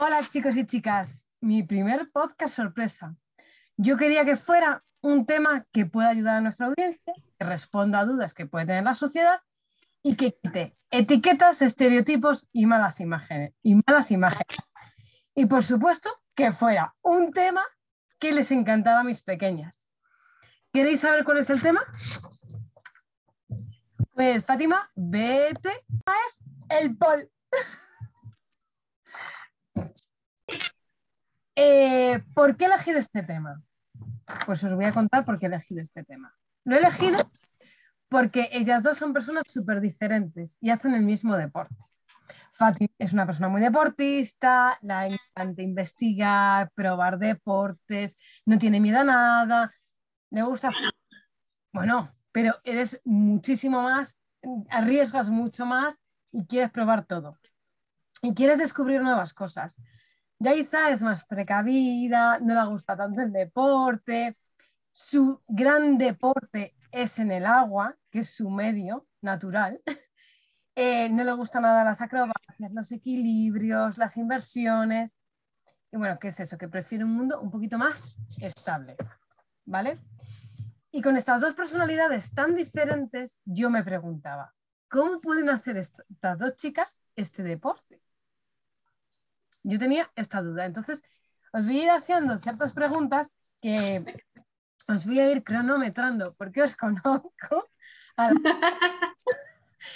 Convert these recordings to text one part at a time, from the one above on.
Hola chicos y chicas, mi primer podcast sorpresa. Yo quería que fuera un tema que pueda ayudar a nuestra audiencia, que responda a dudas que puede tener la sociedad y que quite etiquetas, estereotipos y malas imágenes. Y malas imágenes. Y por supuesto que fuera un tema que les encantara a mis pequeñas. ¿Queréis saber cuál es el tema? Pues Fátima, vete. Es el pol. Eh, ¿Por qué he elegido este tema? Pues os voy a contar por qué he elegido este tema. Lo he elegido porque ellas dos son personas súper diferentes y hacen el mismo deporte. Fátima es una persona muy deportista, la encanta investigar, probar deportes, no tiene miedo a nada, le gusta... Bueno, pero eres muchísimo más, arriesgas mucho más y quieres probar todo. Y quieres descubrir nuevas cosas. Yaiza es más precavida, no le gusta tanto el deporte. Su gran deporte es en el agua, que es su medio natural. Eh, no le gusta nada las acrobacias, los equilibrios, las inversiones. Y bueno, ¿qué es eso? Que prefiere un mundo un poquito más estable. ¿Vale? Y con estas dos personalidades tan diferentes, yo me preguntaba, ¿cómo pueden hacer estas dos chicas este deporte? Yo tenía esta duda. Entonces, os voy a ir haciendo ciertas preguntas que os voy a ir cronometrando porque os conozco.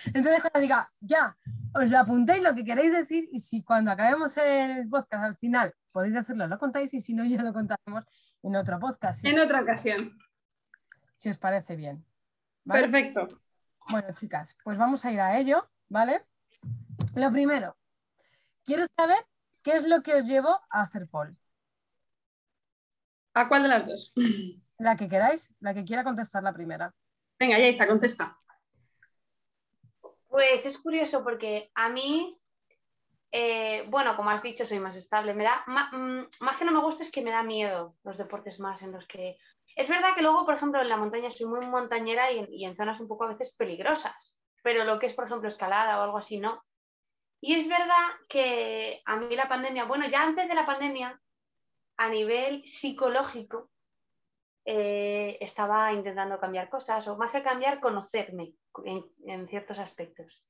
Entonces, cuando diga, ya, os lo apuntéis lo que queréis decir y si cuando acabemos el podcast al final podéis decirlo, lo contáis y si no, ya lo contaremos en otro podcast. en otra ocasión si os parece bien. Perfecto. Bueno, chicas, pues vamos a ir a ello, ¿vale? Lo primero, quiero saber qué es lo que os llevó a hacer poll. ¿A cuál de las dos? La que queráis, la que quiera contestar la primera. Venga, ya está, contesta. Pues es curioso porque a mí, eh, bueno, como has dicho, soy más estable. Me da, mm, más que no me gusta es que me da miedo los deportes más en los que es verdad que luego, por ejemplo, en la montaña soy muy montañera y en, zonas un poco a veces peligrosas, pero lo que es, por ejemplo, escalada o algo así, no. Y es verdad que a mí la pandemia, bueno, ya antes de la pandemia, a nivel psicológico, eh, estaba intentando cambiar cosas, o más que cambiar, conocerme en, ciertos aspectos.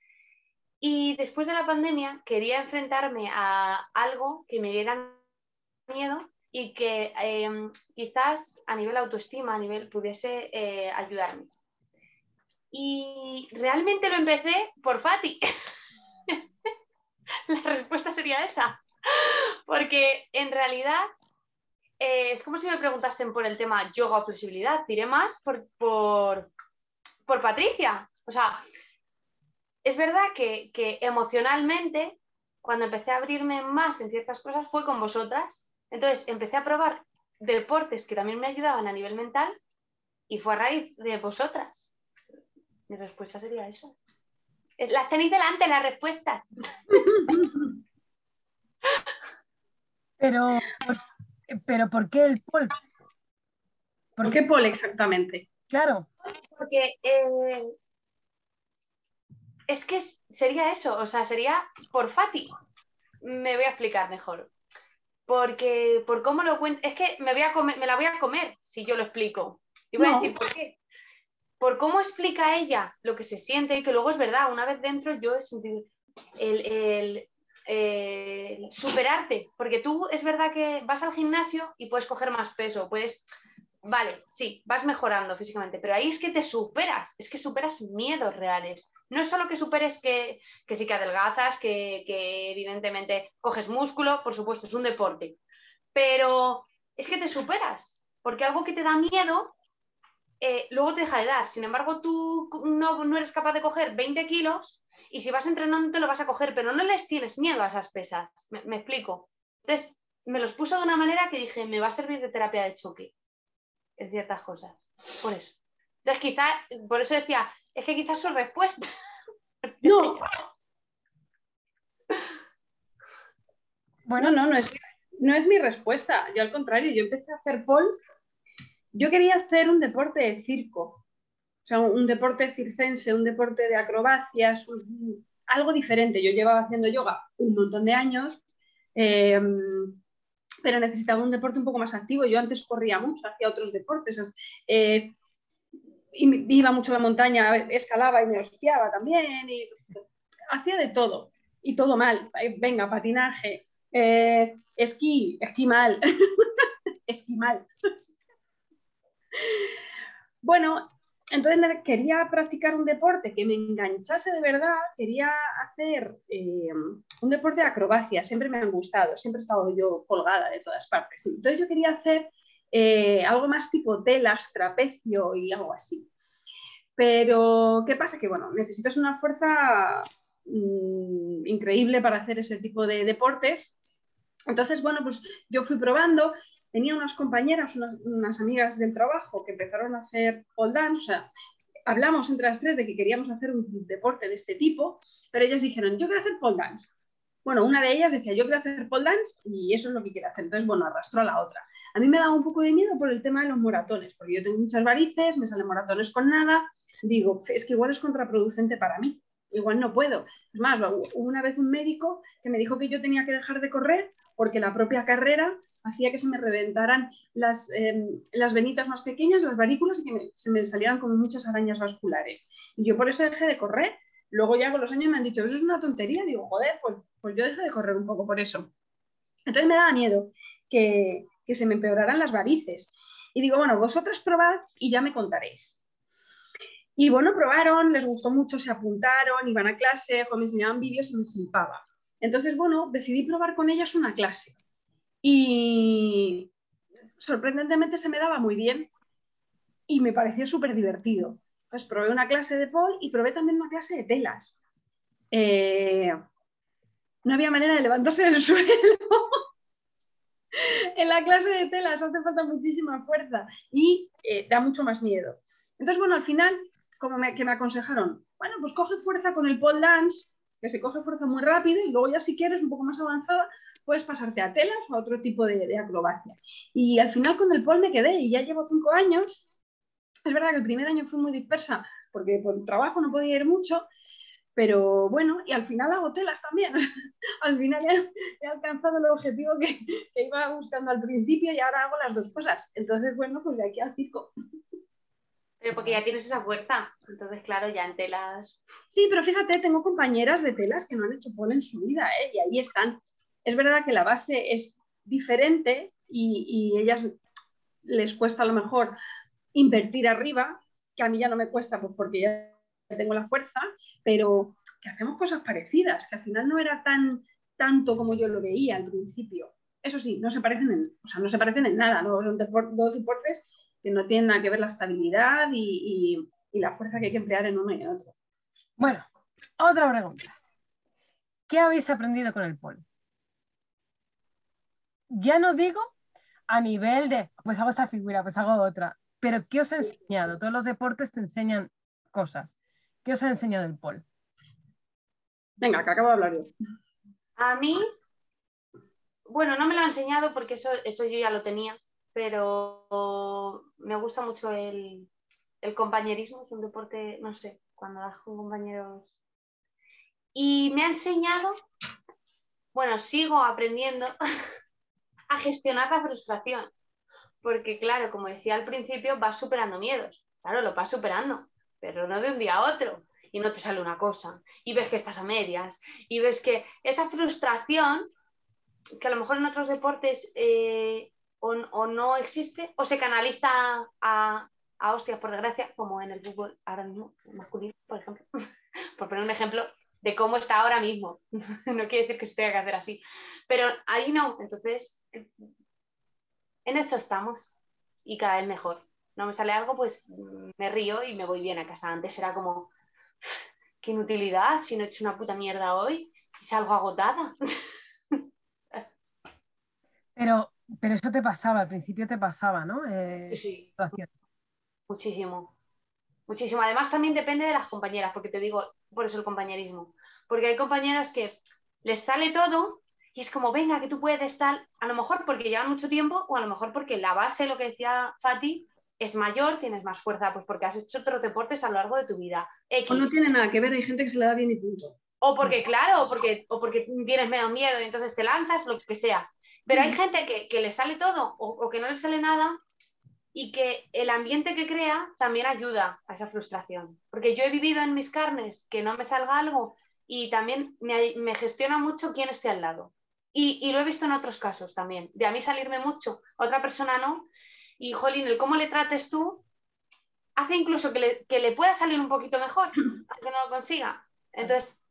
Y después de la pandemia quería enfrentarme a algo que me diera miedo y que em, quizás a nivel autoestima, a nivel pudiese eh, ayudarme. Y realmente lo empecé por Fati. La respuesta sería esa. Porque en realidad eh, es como si me preguntasen por el tema yoga o flexibilidad. Tiré más por, por, por Patricia. O sea, es verdad que, que emocionalmente, cuando empecé a abrirme más en ciertas cosas, fue con vosotras entonces empecé a probar deportes que también me ayudaban a nivel mental y fue a raíz de vosotras. Mi respuesta sería eso. Las tenéis delante, las respuestas. Pero, pero ¿por qué el pol? ¿Por qué pol exactamente? Claro. Porque eh, es que sería eso, o sea, sería por Fati. Me voy a explicar mejor porque por cómo lo cuento, es que me, voy a comer, me la voy a comer si yo lo explico. Y voy a decir, ¿por qué? Por cómo explica ella lo que se siente y que luego es verdad, una vez dentro yo he sentido el, superarte, porque tú es verdad que vas al gimnasio y puedes coger más peso, puedes, vale, sí, vas mejorando físicamente, pero ahí es que te superas, es que superas miedos reales. No es solo que superes que, sí que adelgazas, que, evidentemente coges músculo, por supuesto, es un deporte, pero es que te superas, porque algo que te da miedo, eh, luego te deja de dar. Sin embargo, tú no, no, eres capaz de coger 20 kilos y si vas entrenando te lo vas a coger, pero no les tienes miedo a esas pesas. Me, explico. Entonces, me los puso de una manera que dije, me va a servir de terapia de choque en ciertas cosas. Por eso. Entonces, quizás, por eso decía, es que quizás su respuesta. No. Bueno, no, no es, no es mi respuesta. Yo al contrario, yo empecé a hacer polls. Yo quería hacer un deporte de circo. O sea, un, deporte circense, un deporte de acrobacias, algo diferente. Yo llevaba haciendo yoga un montón de años Em, pero necesitaba un deporte un poco más activo. Yo antes corría mucho, hacía otros deportes, eh, iba mucho a la montaña, escalaba y me hostiaba también, y hacía de todo, y todo mal. Venga, patinaje, eh, esquí, esquí mal, esquí mal. bueno, entonces quería practicar un deporte que me enganchase de verdad, quería hacer eh, un deporte de acrobacia, siempre me han gustado, siempre he estado yo colgada de todas partes. Entonces yo quería hacer eh, algo más tipo telas, trapecio y algo así. Pero, ¿qué pasa? Que, bueno, necesitas una fuerza mm, increíble para hacer ese tipo de deportes. Entonces, bueno, pues yo fui probando tenía unas compañeras, unas, amigas del trabajo que empezaron a hacer pole dance, hablamos entre las tres de que queríamos hacer un deporte de este tipo, pero ellas dijeron, yo quiero hacer pole dance. Bueno, una de ellas decía, yo quiero hacer pole dance y eso es lo que quiero hacer. Entonces, bueno, arrastró a la otra. A mí me daba un poco de miedo por el tema de los moratones, porque yo tengo muchas varices, me salen moratones con nada. Digo, es que igual es contraproducente para mí, igual no puedo. Es más, hubo una vez un médico que me dijo que yo tenía que dejar de correr porque la propia carrera hacía que se me reventaran las, em, las venitas más pequeñas, las varículas, y que se me salieran como muchas arañas vasculares. Y yo por eso dejé de correr. Luego ya con los años me han dicho, eso es una tontería. Digo, joder, pues, pues yo dejé de correr un poco por eso. Entonces me daba miedo que, que se me empeoraran las varices. Y digo, bueno, vosotras probad y ya me contaréis. Y bueno, probaron, les gustó mucho, se apuntaron, iban a clase, me enseñaban vídeos y me flipaba. Entonces, bueno, decidí probar con ellas una clase y sorprendentemente se me daba muy bien y me pareció súper divertido. Pues probé una clase de pole y probé también una clase de telas. Eh, no había manera de levantarse del suelo. en la clase de telas hace falta muchísima fuerza y eh, da mucho más miedo. Entonces, bueno, al final, como que me aconsejaron, bueno, pues coge fuerza con el pole dance, que se coge fuerza muy rápido y luego ya si quieres un poco más avanzada, puedes pasarte a telas o a otro tipo de, acrobacia. Y al final con el pole me quedé y ya llevo cinco años. Es verdad que el primer año fue muy dispersa porque por trabajo no podía ir mucho, pero bueno, y al final hago telas también. al final he, alcanzado el objetivo que, iba buscando al principio y ahora hago las dos cosas. Entonces, bueno, pues de aquí al circo. Pero porque ya tienes esa fuerza. Entonces, claro, ya en telas. Sí, pero fíjate, tengo compañeras de telas que no han hecho pole en su vida, ¿eh? Y ahí están. Es verdad que la base es diferente y, ellas les cuesta a lo mejor invertir arriba, que a mí ya no me cuesta pues porque ya tengo la fuerza, pero que hacemos cosas parecidas, que al final no era tan tanto como yo lo veía al principio. Eso sí, no se parecen en, o sea, no se parecen en nada, ¿no? son dos deportes que no tienen nada que ver la estabilidad y, y la fuerza que hay que emplear en uno y en otro. Bueno, otra pregunta. ¿Qué habéis aprendido con el polo? Ya no digo a nivel de, pues hago esta figura, pues hago otra, pero ¿qué os ha enseñado? Todos los deportes te enseñan cosas. ¿Qué os ha enseñado el pol? Venga, que acabo de hablar yo. A mí, bueno, no me lo ha enseñado porque eso, eso yo ya lo tenía, pero me gusta mucho el, el compañerismo, es un deporte, no sé, cuando das con compañeros. Y me ha enseñado, bueno, sigo aprendiendo a gestionar la frustración. Porque claro, como decía al principio, vas superando miedos. Claro, lo vas superando, pero no de un día a otro. Y no te sale una cosa. Y ves que estás a medias. Y ves que esa frustración, que a lo mejor en otros deportes eh, o, no existe, o se canaliza a, a hostias, por desgracia, como en el fútbol ahora mismo, masculino, por ejemplo. por poner un ejemplo de cómo está ahora mismo. no quiere decir que se tenga que hacer así. Pero ahí no. Entonces, en eso estamos y cada vez mejor. No me sale algo, pues me río y me voy bien a casa. Antes era como, qué inutilidad, si no he hecho una puta mierda hoy y salgo agotada. Pero, pero eso te pasaba, al principio te pasaba, ¿no? Eh, sí. Muchísimo. Muchísimo. Además, también depende de las compañeras, porque te digo, por eso el compañerismo. Porque hay compañeras que les sale todo y es como, venga, que tú puedes tal, a lo mejor porque llevan mucho tiempo o a lo mejor porque la base, lo que decía Fati, es mayor, tienes más fuerza, pues porque has hecho otros deportes a lo largo de tu vida. O no tiene nada que ver, hay gente que se le da bien y punto. O porque, claro, o porque, o porque tienes medio miedo y entonces te lanzas, lo que sea. Pero hay gente que, le sale todo o, que no le sale nada y que el ambiente que crea también ayuda a esa frustración. Porque yo he vivido en mis carnes que no me salga algo y también me, me gestiona mucho quién esté al lado. Y, lo he visto en otros casos también, de a mí salirme mucho, a otra persona no. Y, Jolín, el cómo le trates tú hace incluso que le, que le pueda salir un poquito mejor, aunque no lo consiga. Entonces,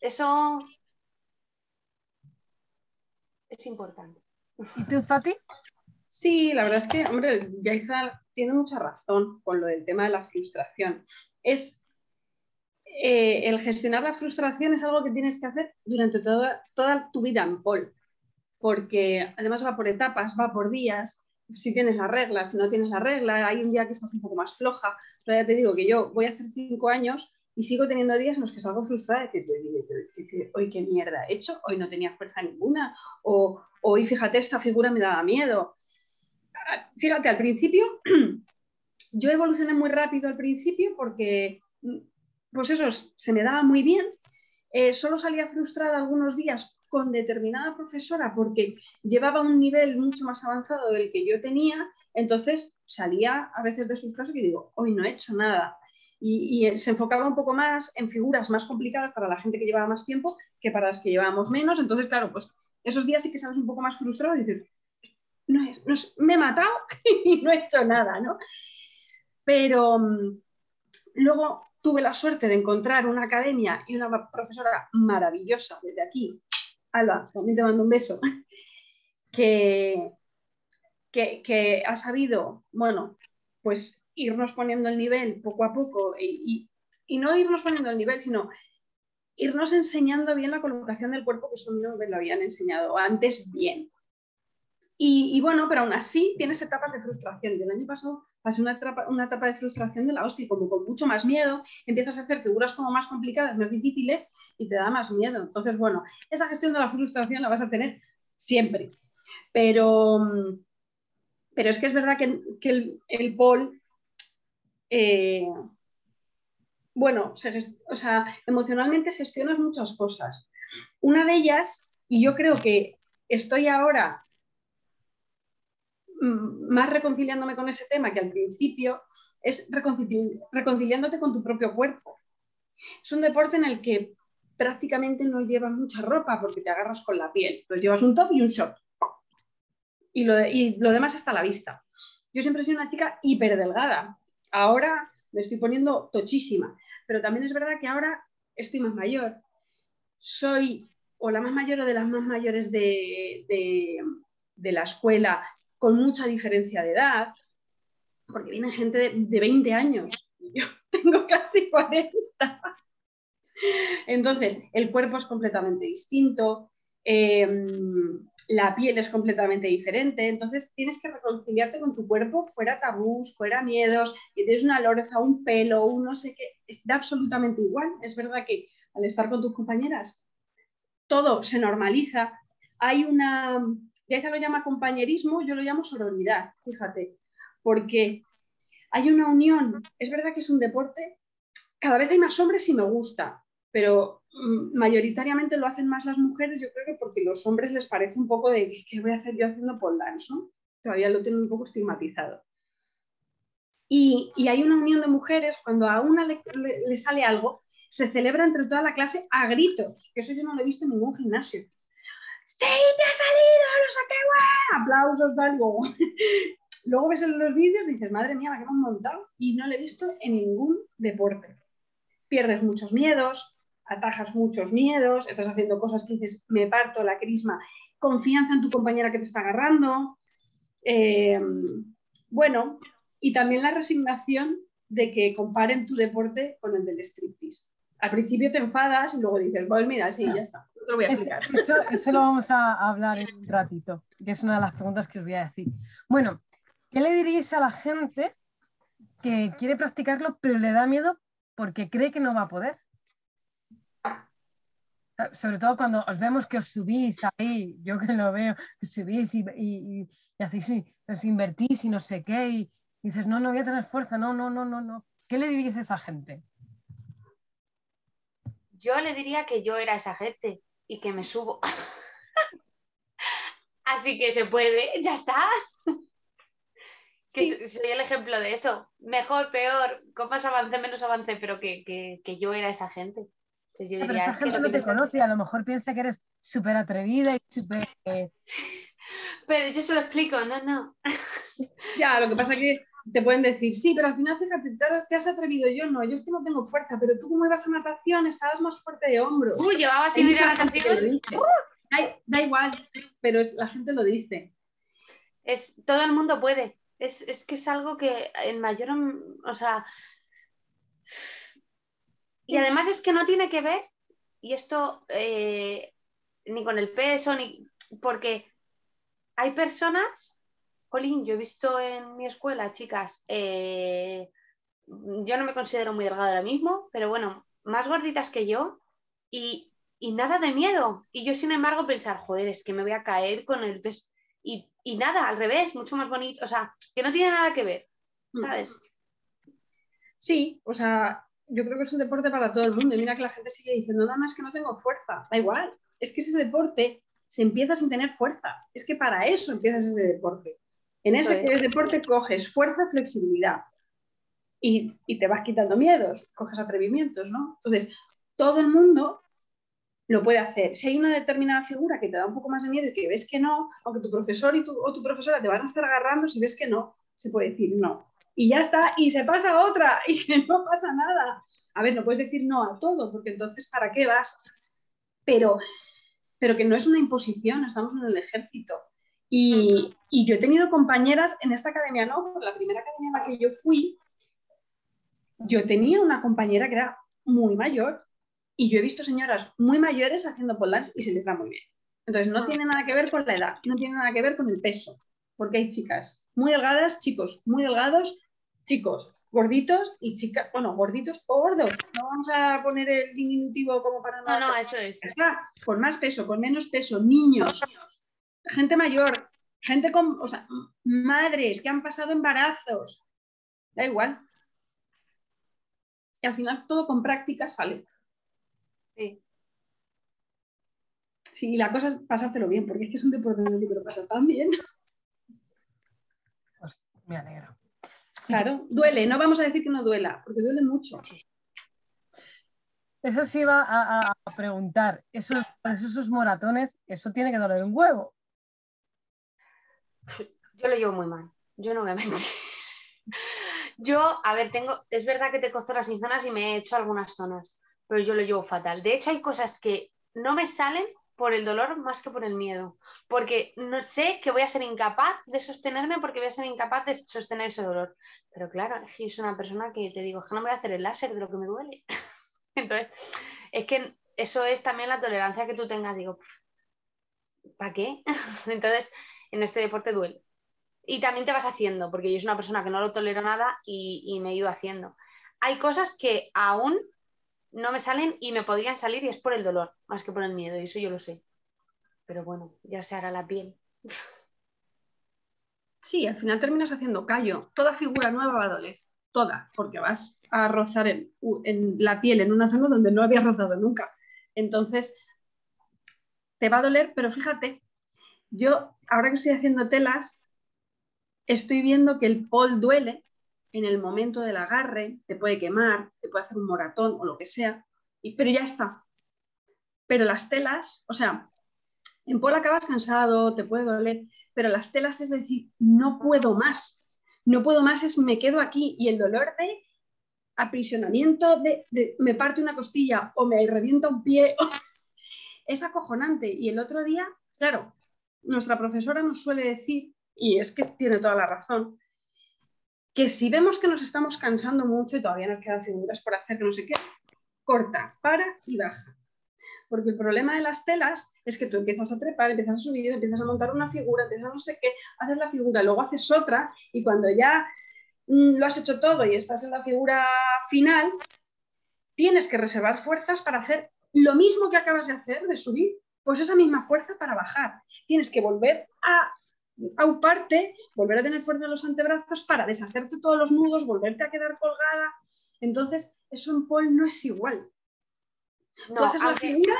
eso es importante. ¿Y tú, Pati? Sí, la verdad es que, hombre, Yaiza tiene mucha razón con lo del tema de la frustración. Es eh, el gestionar la frustración es algo que tienes que hacer durante toda, tu vida en pol, porque además va por etapas, va por días. Si tienes la regla, si no tienes la regla, hay un día que estás un poco más floja. Pero ya te digo que yo voy a hacer cinco años y sigo teniendo días en los que salgo frustrada de que, hoy qué mierda he hecho, hoy no tenía fuerza ninguna, o hoy fíjate, esta figura me daba miedo. Fíjate, al principio, yo evolucioné muy rápido al principio porque, pues eso, se me daba muy bien. Eh, solo salía frustrada algunos días con determinada profesora porque llevaba un nivel mucho más avanzado del que yo tenía, entonces salía a veces de sus clases y digo, hoy no he hecho nada y, se enfocaba un poco más en figuras más complicadas para la gente que llevaba más tiempo que para las que llevábamos menos. Entonces, claro, pues esos días sí que sales un poco más frustrado y dices, no es, me he matado y no he hecho nada, ¿no? Pero mm, luego tuve la suerte de encontrar una academia y una profesora maravillosa desde aquí, Alba, también te mando un beso, que, que, ha sabido, bueno, pues irnos poniendo el nivel poco a poco y, no irnos poniendo el nivel, sino irnos enseñando bien la colocación del cuerpo, que eso no me lo habían enseñado antes bien. Y, bueno, pero aún así tienes etapas de frustración. El año pasado pasé una etapa, una etapa de frustración de la hostia, como con mucho más miedo, empiezas a hacer figuras como más complicadas, más difíciles y te da más miedo. Entonces, bueno, esa gestión de la frustración la vas a tener siempre. Pero, pero es que es verdad que, el, el Paul eh, bueno, o sea, emocionalmente gestionas muchas cosas. Una de ellas, y yo creo que estoy ahora más reconciliándome con ese tema que al principio, es reconciliándote con tu propio cuerpo. Es un deporte en el que prácticamente no llevas mucha ropa porque te agarras con la piel. Pues llevas un top y un short. Y lo, y lo demás está a la vista. Yo siempre he sido una chica hiper delgada. Ahora me estoy poniendo tochísima, pero también es verdad que ahora estoy más mayor. Soy o la más mayor o de las más mayores de, la escuela con mucha diferencia de edad, porque viene gente de, 20 años y yo tengo casi 40. Entonces, el cuerpo es completamente distinto. Em, la piel es completamente diferente, entonces tienes que reconciliarte con tu cuerpo, fuera tabús, fuera miedos, que tienes una loreza, un pelo, un no sé qué, es absolutamente igual. Es verdad que al estar con tus compañeras todo se normaliza. Hay una, ya se lo llama compañerismo, yo lo llamo sororidad, fíjate, porque hay una unión. Es verdad que es un deporte, cada vez hay más hombres y me gusta, pero mm, mayoritariamente lo hacen más las mujeres, yo creo que porque los hombres les parece un poco de ¿qué voy a hacer yo haciendo pole dance? ¿no? Todavía lo tienen un poco estigmatizado. Y, hay una unión de mujeres, cuando a una le, sale algo, se celebra entre toda la clase a gritos, que eso yo no lo he visto en ningún gimnasio. ¡Sí, te ha salido! ¡No sé qué, guay! Aplausos, tal, luego. luego ves en los vídeos y dices, madre mía, la que hemos montado, y no lo he visto en ningún deporte. Pierdes muchos miedos, atajas muchos miedos, estás haciendo cosas que dices, me parto la crisma, confianza en tu compañera que te está agarrando. Eh, bueno, y también la resignación de que comparen tu deporte con el del striptease. Al principio te enfadas y luego dices, pues mira, sí, ya está, lo voy a explicar. Eso, lo vamos a hablar en un ratito, que es una de las preguntas que os voy a decir. Bueno, ¿qué le diríais a la gente que quiere practicarlo pero le da miedo porque cree que no va a poder? sobre todo cuando os vemos que os subís ahí, yo que lo veo, que subís y, y, y hacéis, os invertís y no sé qué, y, dices, no, no voy a tener fuerza, no, no, no, no, no. ¿Qué le dirías a esa gente? yo le diría que yo era esa gente y que me subo. Así que se puede, ya está. Que soy el ejemplo de eso. Mejor, peor, con más avance, menos avance, pero que, yo era esa gente. pero esa gente no te conoce, a lo mejor piensa que eres súper atrevida y súper... Pero yo se lo explico, no, no. Ya, lo que pasa es que te pueden decir, sí, pero al final fíjate, te has atrevido, yo no, yo es que no tengo fuerza, pero tú como ibas a natación estabas más fuerte de hombros. Uy, llevabas sin ir a natación. Da, igual, pero la gente lo dice. Es, todo el mundo puede. Es, que es algo que en mayor, o sea, y además es que no tiene que ver, y esto eh, ni con el peso, ni porque hay personas, Colín, yo he visto en mi escuela, chicas, eh, yo no me considero muy delgada ahora mismo, pero bueno, más gorditas que yo y, y, nada de miedo. Y yo, sin embargo, pensar, joder, es que me voy a caer con el peso. Y, y nada, al revés, mucho más bonito, o sea, que no tiene nada que ver, mm. ¿sabes? Sí, o sea, yo creo que es un deporte para todo el mundo. Y mira que la gente sigue diciendo, nada más que no tengo fuerza. Da igual, es que ese deporte se empieza sin tener fuerza. Es que para eso empiezas ese deporte. En ese deporte coges fuerza, flexibilidad y, y, te vas quitando miedos, coges atrevimientos, ¿no? Entonces, todo el mundo lo puede hacer. Si hay una determinada figura que te da un poco más de miedo y que ves que no, aunque tu profesor y tu, o tu profesora te van a estar agarrando, si ves que no, se puede decir no. Y ya está, y se pasa a otra, y que no pasa nada. A ver, no puedes decir no a todo, porque entonces, ¿para qué vas? Pero, pero que no es una imposición, estamos en el ejército. Y, y yo he tenido compañeras en esta academia, no, la primera academia en la que yo fui, yo tenía una compañera que era muy mayor y yo he visto señoras muy mayores haciendo pole dance y se les da muy bien. Entonces, no tiene nada que ver con la edad, no tiene nada que ver con el peso, porque hay chicas muy delgadas, chicos muy delgados, chicos gorditos y chicas, bueno, gorditos o gordos. No vamos a poner el diminutivo como para... No, no, eso es. con más peso, con menos peso, niños, gente mayor, gente con, o sea, madres que han pasado embarazos. Da igual. Y al final todo con práctica sale. Sí. Sí, la cosa es pasártelo bien, porque es que es un deporte en el que lo pasas tan bien. Pues me alegro. Claro, duele, no vamos a decir que no duela, porque duele mucho. Eso sí iba a, preguntar, esos, esos moratones, eso tiene que doler un huevo. Yo lo llevo muy mal, yo no me. Yo, a ver, tengo, es verdad que te las zonas y me he hecho algunas zonas, pero yo lo llevo fatal. De hecho, hay cosas que no me salen por el dolor más que por el miedo, porque no sé que voy a ser incapaz de sostenerme porque voy a ser incapaz de sostener ese dolor. Pero claro, es una persona que te digo, que no voy a hacer el láser de lo que me duele. Entonces, es que eso es también la tolerancia que tú tengas. Digo, ¿para qué? Entonces, en este deporte duele. Y también te vas haciendo, porque yo soy una persona que no lo tolero nada y, me he ido haciendo. Hay cosas que aún no me salen y me podrían salir y es por el dolor, más que por el miedo, y eso yo lo sé. Pero bueno, ya se hará la piel. Sí, al final terminas haciendo callo. Toda figura nueva va a doler, toda, porque vas a rozar en, la piel en una zona donde no había rozado nunca. Entonces, te va a doler, pero fíjate, yo ahora que estoy haciendo telas, estoy viendo que el pol duele en el momento del agarre, te puede quemar, te puede hacer un moratón o lo que sea, pero ya está. Pero las telas, o sea, en polo acabas cansado, te puede doler, pero las telas es decir, no puedo más. No puedo más, es me quedo aquí y el dolor de aprisionamiento, de, me parte una costilla o me revienta un pie, es acojonante. Y el otro día, claro, nuestra profesora nos suele decir, y es que tiene toda la razón, que si vemos que nos estamos cansando mucho y todavía nos quedan figuras por hacer que no sé qué, corta, para y baja. Porque el problema de las telas es que tú empiezas a trepar, empiezas a subir, empiezas a montar una figura, empiezas a no sé qué, haces la figura, luego haces otra y cuando ya mm, lo has hecho todo y estás en la figura final, tienes que reservar fuerzas para hacer lo mismo que acabas de hacer, de subir, pues esa misma fuerza para bajar. Tienes que volver a auparte, volver a tener fuerza en los antebrazos para deshacerte todos los nudos, volverte a quedar colgada. Entonces, eso en pole no es igual. Tú haces, la figura,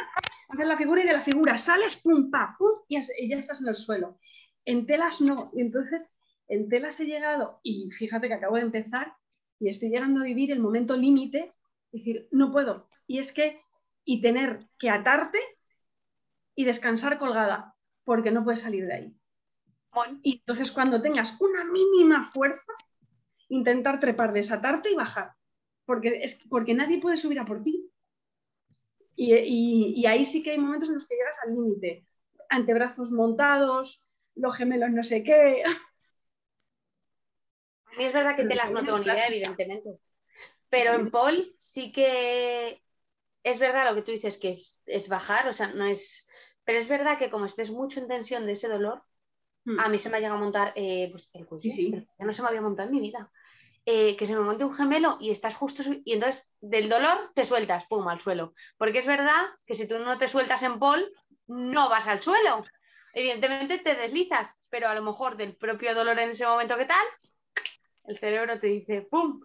haces la figura y de la figura sales, pum, pa, pum, y ya estás en el suelo. En telas no. Entonces, en telas he llegado, y fíjate que acabo de empezar, y estoy llegando a vivir el momento límite, decir, no puedo. Y es que, y tener que atarte y descansar colgada, porque no puedes salir de ahí. Y entonces cuando tengas una mínima fuerza, intentar trepar, desatarte y bajar, porque, es, porque nadie puede subir a por ti. Y, ahí sí que hay momentos en los que llegas al límite. Antebrazos montados, los gemelos no sé qué. A mí es verdad que te las no tengo ni idea, evidentemente. Pero en Paul sí que es verdad lo que tú dices, que es, bajar, o sea, no es... Pero es verdad que como estés mucho en tensión de ese dolor, a mí se me ha llegado a montar eh, pues, el cuello, sí, no se me había montado en mi vida. Eh, que se me monte un gemelo y estás justo y entonces del dolor te sueltas, pum, al suelo. Porque es verdad que si tú no te sueltas en pol, no vas al suelo. Evidentemente te deslizas, pero a lo mejor del propio dolor en ese momento que tal, el cerebro te dice, ¡pum!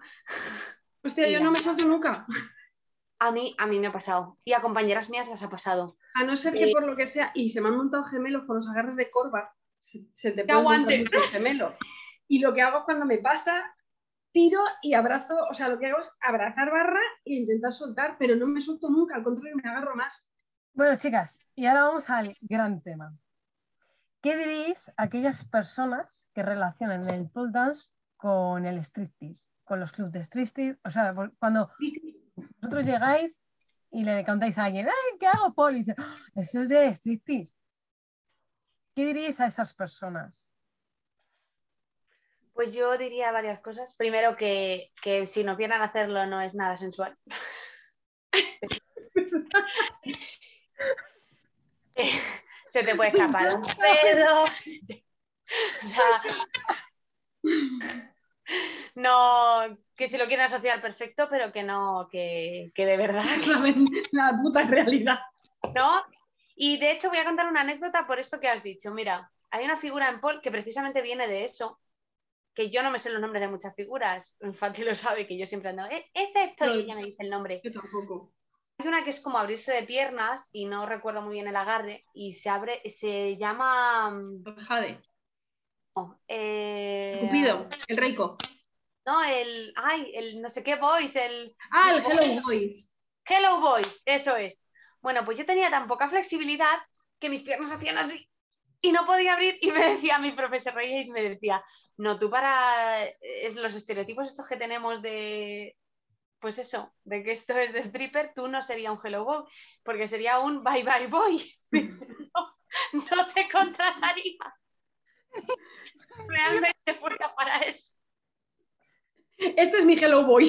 Hostia, yo no me suelto nunca. A mí, a mí me ha pasado. Y a compañeras mías las ha pasado. A no ser que eh, por lo que sea, y se me han montado gemelos con los agarres de corva, se, te puede aguante. el gemelo. Y lo que hago cuando me pasa, tiro y abrazo, o sea, lo que hago es abrazar barra e intentar soltar, pero no me suelto nunca, al contrario, me agarro más. Bueno, chicas, y ahora vamos al gran tema. ¿Qué diréis a aquellas personas que relacionan el pole dance con el striptease, con los clubs de striptease? O sea, cuando vosotros llegáis y le contáis a alguien, ¡ay, qué hago, dice, ah, eso es de striptease. ¿Qué diréis a esas personas? Pues yo diría varias cosas. Primero que, si no quieren hacerlo no es nada sensual. Se te puede escapar un pedo. O sea, no, que si lo quieren asociar perfecto, pero que no, que, de verdad. La, la puta realidad. ¿No? Y de hecho voy a contar una anécdota por esto que has dicho. Mira, hay una figura en Paul que precisamente viene de eso, que yo no me sé los nombres de muchas figuras, Fati lo sabe, que yo siempre ando, es esto y ella me dice el nombre. Yo tampoco. Hay una que es como abrirse de piernas y no recuerdo muy bien el agarre y se abre, se llama... Jade. Eh... Cupido, el Reiko. No, el, ay, el no sé qué boys, el... Ah, el Hello Boys. Hello Boys, eso es. Bueno, pues yo tenía tan poca flexibilidad que mis piernas hacían así y no podía abrir y me decía mi profesor y me decía, no, tú para es los estereotipos estos que tenemos de, pues eso, de que esto es de stripper, tú no sería un hello boy, porque sería un bye bye boy. no, te contrataría. Realmente fuera para eso. Este es mi hello boy.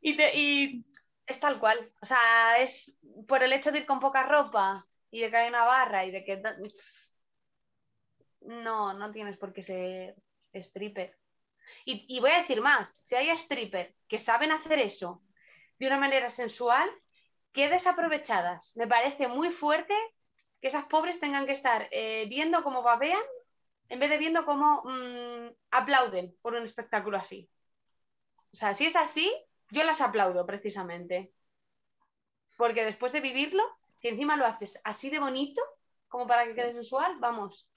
y, y es tal cual. O sea, es por el hecho de ir con poca ropa y de que hay una barra y de que... No, no tienes por qué ser stripper. Y, voy a decir más, si hay stripper que saben hacer eso de una manera sensual, qué desaprovechadas. Me parece muy fuerte que esas pobres tengan que estar eh, viendo cómo babean en vez de viendo cómo mm, aplauden por un espectáculo así. O sea, si es así, yo las aplaudo precisamente. Porque después de vivirlo, si encima lo haces así de bonito, como para que quede sensual, vamos.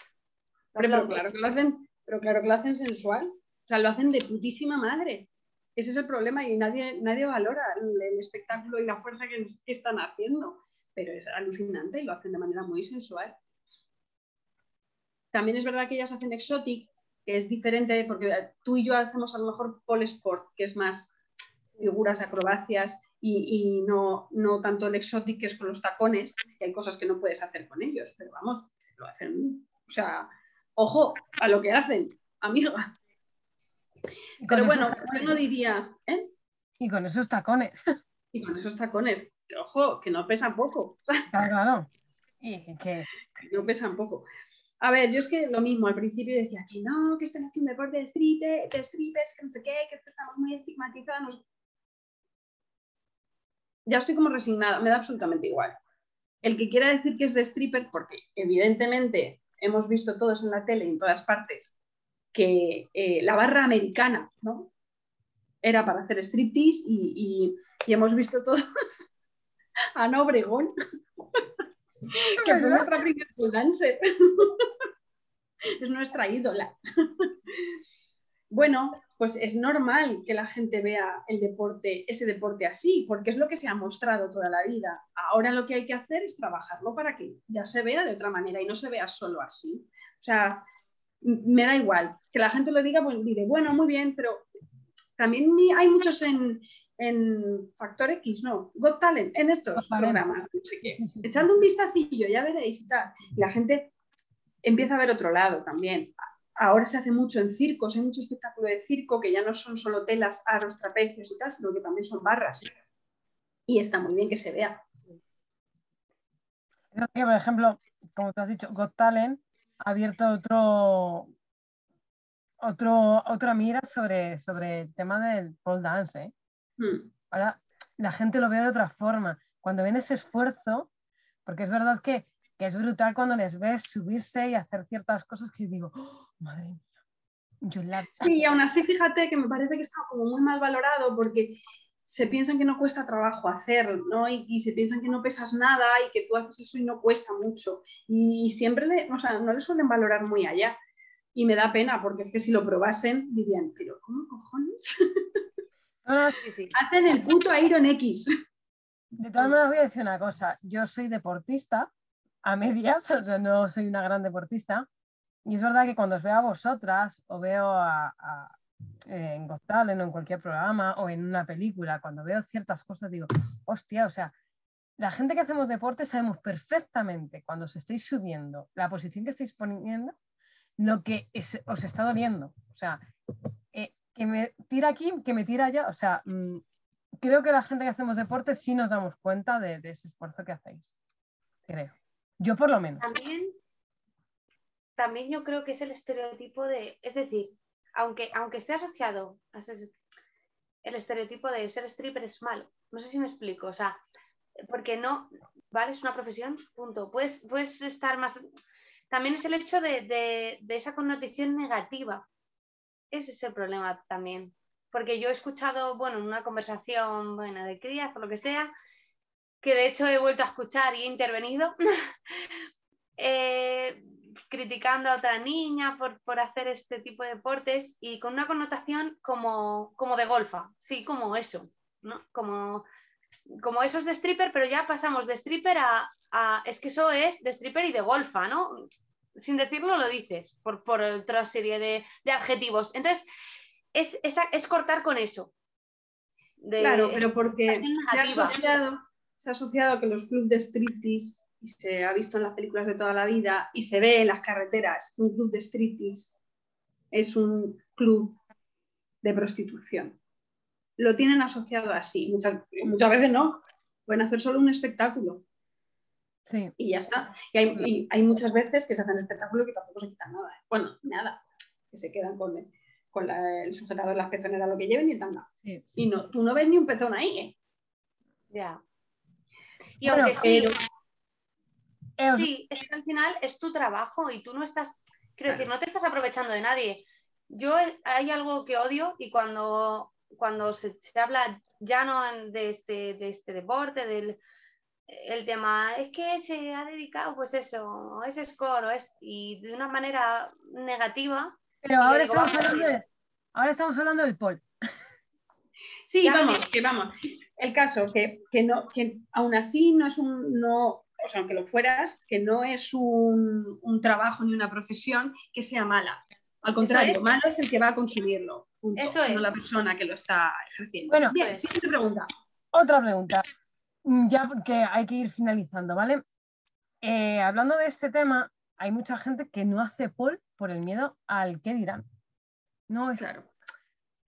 Pero, claro que lo hacen, pero claro que lo hacen sensual. O sea, lo hacen de putísima madre. Ese es el problema y nadie, nadie valora el, espectáculo y la fuerza que, están haciendo. Pero es alucinante y lo hacen de manera muy sensual. También es verdad que ellas hacen exotic, que es diferente porque tú y yo hacemos a lo mejor pole sport, que es más figuras, acrobacias y, no, no, tanto el exotic que es con los tacones, que hay cosas que no puedes hacer con ellos, pero vamos, lo hacen, o sea, ojo a lo que hacen, amiga. Pero bueno, yo no diría, ¿eh? Y con esos tacones. Y con esos tacones, ojo, que no pesan poco. Claro, claro. Y que... no pesan poco. A ver, yo es que lo mismo, al principio decía que no, que están haciendo deporte de, street, de strippers, que no sé qué, que estamos muy estigmatizados ya estoy como resignada, me da absolutamente igual. El que quiera decir que es de stripper, porque evidentemente hemos visto todos en la tele, en todas partes, que eh, la barra americana, ¿no? era para hacer striptease y, y, hemos visto todos Ana Obregón, que fue nuestra primera dancer. es nuestra ídola. bueno, pues es normal que la gente vea el deporte, ese deporte así, porque es lo que se ha mostrado toda la vida. Ahora lo que hay que hacer es trabajarlo para que ya se vea de otra manera y no se vea solo así. O sea, me da igual. Que la gente lo diga, pues diré, bueno, muy bien, pero también hay muchos en, Factor X, ¿no? Got Talent, en estos programas. Echando un vistacillo, ya veréis y tal. Y la gente empieza a ver otro lado también. Ahora se hace mucho en circos, hay mucho espectáculo de circo que ya no son solo telas, aros, trapecios y tal, sino que también son barras. Y está muy bien que se vea. por ejemplo, como tú has dicho, Got Talent ha abierto otro, otro, otra mira sobre, sobre el tema del pole dance. ¿eh? Hmm. Ahora la gente lo ve de otra forma. Cuando ven ese esfuerzo, porque es verdad que que es brutal cuando les ves subirse y hacer ciertas cosas que digo, oh, madre mía. Yo Sí, y aún así fíjate que me parece que está como muy mal valorado porque se piensan que no cuesta trabajo hacer, ¿no? Y, se piensan que no pesas nada y que tú haces eso y no cuesta mucho. Y, siempre le, o sea, no le suelen valorar muy allá. Y me da pena porque es que si lo probasen dirían, pero ¿cómo cojones? sí, sí. Hacen el puto Iron X. De todas maneras voy a decir una cosa, yo soy deportista a medias, o sea, no soy una gran deportista. Y es verdad que cuando os veo a vosotras o veo a, en Got o en cualquier programa o en una película, cuando veo ciertas cosas digo, hostia, o sea, la gente que hacemos deporte sabemos perfectamente cuando os estáis subiendo, la posición que estáis poniendo, lo que os está doliendo. O sea, eh, que me tira aquí, que me tira allá. O sea, mm, creo que la gente que hacemos deporte sí nos damos cuenta de ese esfuerzo que hacéis. Creo. Yo por lo menos. También, también yo creo que es el estereotipo de, es decir, aunque, aunque esté asociado a el estereotipo de ser stripper es malo. No sé si me explico, o sea, porque no, vale, es una profesión, punto. Puedes, puedes estar más... También es el hecho de, esa connotación negativa. Ese es el problema también. Porque yo he escuchado, bueno, en una conversación, bueno, de crías, por lo que sea, que de hecho he vuelto a escuchar y he intervenido, eh, criticando a otra niña por, hacer este tipo de deportes y con una connotación como, como de golfa, sí, como eso, ¿no? Como, como esos de stripper, pero ya pasamos de stripper a, es que eso es de stripper y de golfa, ¿no? Sin decirlo lo dices, por, otra serie de, adjetivos. Entonces, es, es, cortar con eso. claro, pero porque se ha asociado a que los clubes de striptease, y se ha visto en las películas de toda la vida, y se ve en las carreteras, un club de striptease es un club de prostitución. Lo tienen asociado así. Muchas, muchas veces no. Pueden hacer solo un espectáculo. Sí. Y ya está. Y hay, muchas veces que se hacen espectáculo que tampoco se quitan nada. Bueno, nada. Que se quedan con, con el sujetador, las pezoneras, lo que lleven y el tanga. Y no, tú no ves ni un pezón ahí. ¿eh? Ya. Y aunque sí, sí, es que al final es tu trabajo y tú no estás, quiero decir, no te estás aprovechando de nadie. Yo hay algo que odio y cuando, cuando se, habla ya no de este, de este deporte, del el tema, es que se ha dedicado pues eso, ese score, es, y de una manera negativa. Pero ahora, estamos hablando ahora estamos hablando del pol. Sí, vamos, que vamos. El caso, que, que, no, que aún así no es un, no, o sea, aunque lo fueras, que no es un, un trabajo ni una profesión que sea mala. Al contrario, malo es el que va a consumirlo. Eso es. No la persona que lo está ejerciendo. Bueno, bien, siguiente pregunta. Otra pregunta, ya que hay que ir finalizando, ¿vale? Eh, hablando de este tema, hay mucha gente que no hace poll por el miedo al qué dirán. No es claro.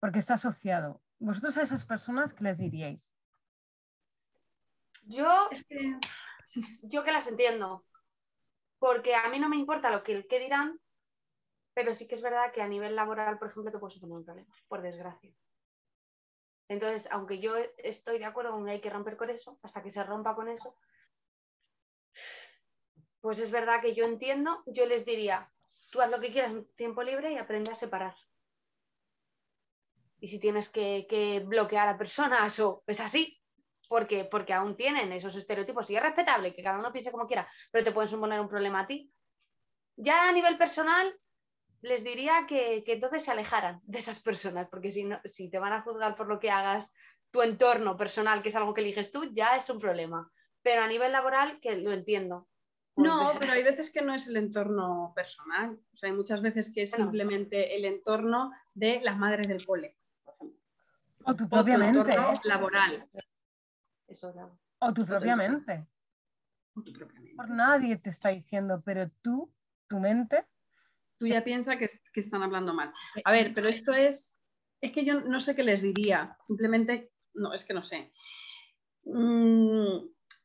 Porque está asociado. ¿Vosotros a esas personas qué les diríais? Yo, que, yo que las entiendo, porque a mí no me importa lo que, que dirán, pero sí que es verdad que a nivel laboral, por ejemplo, te puedes poner un problema, por desgracia. Entonces, aunque yo estoy de acuerdo con que hay que romper con eso, hasta que se rompa con eso, pues es verdad que yo entiendo, yo les diría, tú haz lo que quieras en tiempo libre y aprende a separar. y si tienes que, bloquear a personas o es así, porque, porque aún tienen esos estereotipos y es respetable que cada uno piense como quiera, pero te pueden suponer un problema a ti. Ya a nivel personal, les diría que, entonces se alejaran de esas personas, porque si, no, si te van a juzgar por lo que hagas, tu entorno personal, que es algo que eliges tú, ya es un problema. Pero a nivel laboral, que lo entiendo. No, pero hay veces que no es el entorno personal. O sea, hay muchas veces que es simplemente el entorno de las madres del cole, por ejemplo. O tu propia mente. ¿eh? laboral. Eso, O tu propia mente. O tu propia mente. Por nadie te está diciendo, pero tú, tu mente. Tú ya piensas que, que están hablando mal. A ver, pero esto es. Es que yo no sé qué les diría. Simplemente, no, es que no sé. Mm,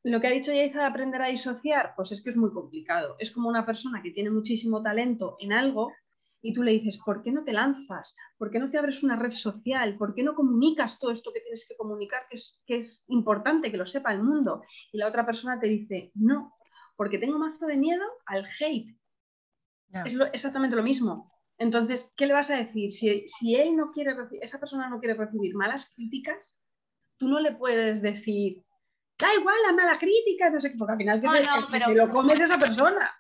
lo que ha dicho Yaiza de aprender a disociar, pues es que es muy complicado. Es como una persona que tiene muchísimo talento en algo y tú le dices, ¿por qué no te lanzas? ¿Por qué no te abres una red social? ¿Por qué no comunicas todo esto que tienes que comunicar, que es, que es importante que lo sepa el mundo? Y la otra persona te dice, no, porque tengo mazo de miedo al hate. Es exactamente lo mismo. Entonces, ¿qué le vas a decir? Si, si él no quiere esa persona no quiere recibir malas críticas, tú no le puedes decir, da igual la mala crítica, no sé qué, porque al final que, se, lo comes esa persona.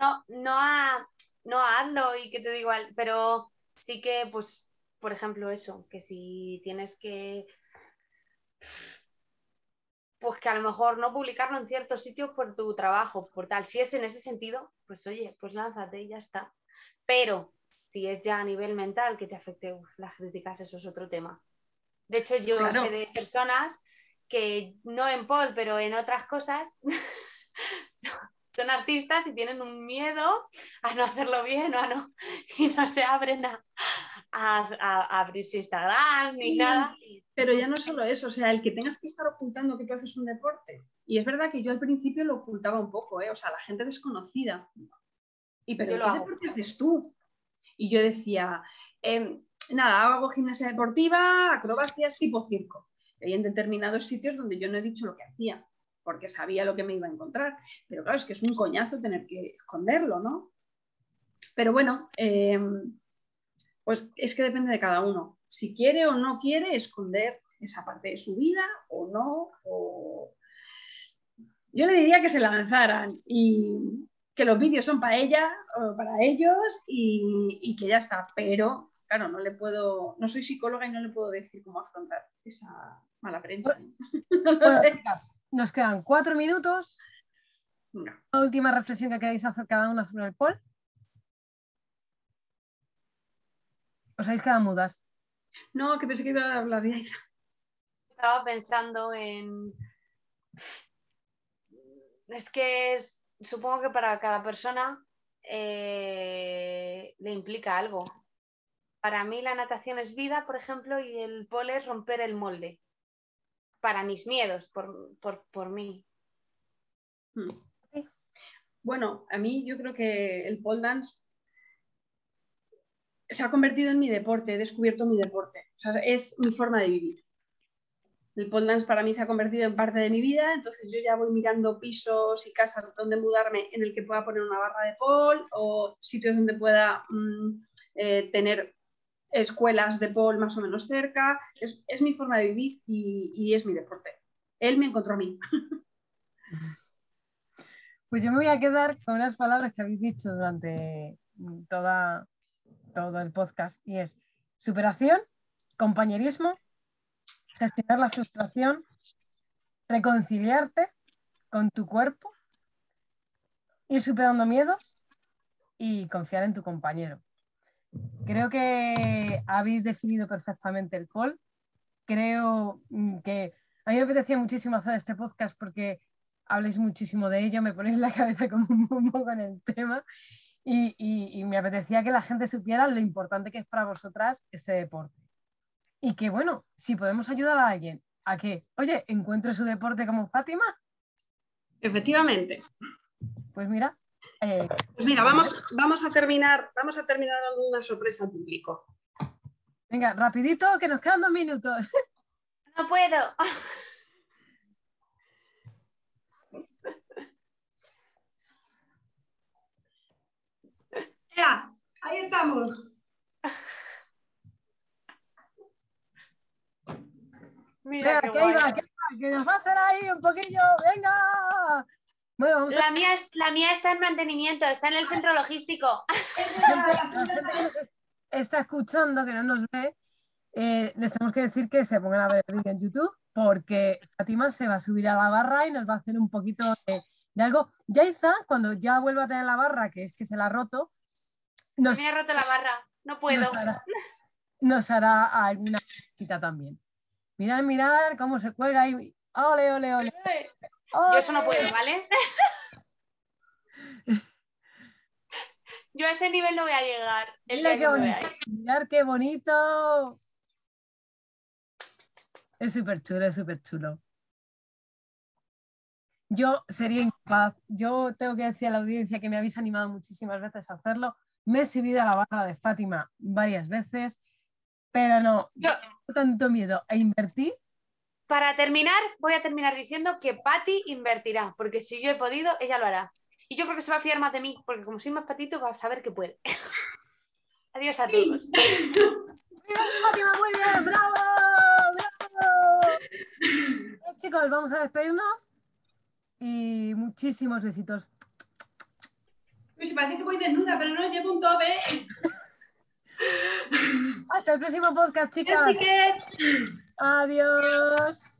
No, no, a, no hazlo y que te da igual, pero sí que, pues, por ejemplo, eso, que si tienes que pues que a lo mejor no publicarlo en ciertos sitios por tu trabajo, por tal. Si es en ese sentido, pues oye, pues lánzate y ya está. Pero si es ya a nivel mental que te afecte las críticas, eso es otro tema. De hecho, yo sé de personas que no en Paul, pero en otras cosas, son, artistas y tienen un miedo a no hacerlo bien o a no, y no se abren a, a, abrirse Instagram ni nada. Pero ya no solo eso, o sea, el que tengas que estar ocultando que tú haces un deporte. Y es verdad que yo al principio lo ocultaba un poco, ¿eh? o sea, la gente desconocida. Y pero ¿qué deporte haces tú? Y yo decía, em, nada, hago gimnasia deportiva, acrobacias tipo circo. Hay en determinados sitios donde yo no he dicho lo que hacía, porque sabía lo que me iba a encontrar. Pero claro, es que es un coñazo tener que esconderlo, ¿no? Pero bueno, em, pues es que depende de cada uno. Si quiere o no quiere esconder esa parte de su vida o no. Yo le diría que se lanzaran y que los vídeos son para ella o para ellos y, y que ya está. Pero claro, no le puedo, no soy psicóloga y no le puedo decir cómo afrontar esa, mala prensa. nos quedan cuatro minutos. Una última reflexión que queráis hacer cada una sobre el pol. ¿Os habéis quedado mudas? No, que pensé que iba a hablar de Estaba pensando en. Es que supongo que para cada persona eh, le implica algo. Para mí la natación es vida, por ejemplo, y el pol es romper el molde para mis miedos, por, mí. Hmm. Bueno, a mí yo creo que el pole dance se ha convertido en mi deporte, he descubierto mi deporte, es mi forma de vivir. El pole dance para mí se ha convertido en parte de mi vida, entonces yo ya voy mirando pisos y casas donde mudarme en el que pueda poner una barra de pole o sitios donde pueda mm, eh, tener escuelas de pole más o menos cerca. Es, mi forma de vivir y, es mi deporte. Él me encontró a mí. Pues yo me voy a quedar con unas palabras que habéis dicho durante toda, todo el podcast y es superación, compañerismo, gestionar la frustración, reconciliarte con tu cuerpo, ir superando miedos y confiar en tu compañero. Creo que habéis definido perfectamente el call. Creo mm, que a mí me apetecía muchísimo hacer este podcast porque habléis muchísimo de ello, me ponéis la cabeza como un bombo con el tema y, me apetecía que la gente supiera lo importante que es para vosotras este deporte. Y que bueno, si podemos ayudar a alguien a que, oye, encuentre su deporte como Fátima. Efectivamente. Pues mira, eh, pues mira, vamos, vamos, a terminar, vamos a terminar dando una sorpresa al público. Venga, rapidito, que nos quedan dos minutos. No puedo. Ya, ahí estamos. Mira, Venga, qué que va, que que nos va a hacer ahí un poquillo, venga. Bueno, vamos a La mía, es- la mía está en mantenimiento, está en el centro logístico. la gente que nos es- está escuchando, que no nos ve, eh, les tenemos que decir que se pongan a ver el vídeo en YouTube porque Fátima se va a subir a la barra y nos va a hacer un poquito de, de algo. Yaiza, cuando ya vuelva a tener la barra, que es que se la ha roto, nos, Me ha roto la barra, no puedo. nos hará, nos hará alguna cosita también. Mirad, mirad cómo se cuelga ahí. Ole, ole, ole. Yo eso no puedo, ¿vale? Yo a ese nivel no voy a llegar. El Mira día qué bonito. Mirad qué bonito. Es súper chulo, es súper chulo. Yo sería incapaz. Yo tengo que decir a la audiencia que me habéis animado muchísimas veces a hacerlo. Me he subido a la barra de Fátima varias veces, pero no, Yo, tengo tanto miedo a invertir. para terminar, voy a terminar diciendo que Patty invertirá, porque si yo he podido, ella lo hará. Y yo creo que se va a fiar más de mí, porque como soy más patito, va a saber que puede. Adiós a todos. ¡Bien, Fátima, muy bien! ¡Bravo! ¡Bravo! Chicos, vamos a despedirnos y muchísimos besitos. Pues parece que voy desnuda, pero no llevo un tope. Hasta el próximo podcast, chicas. Así que... Adiós.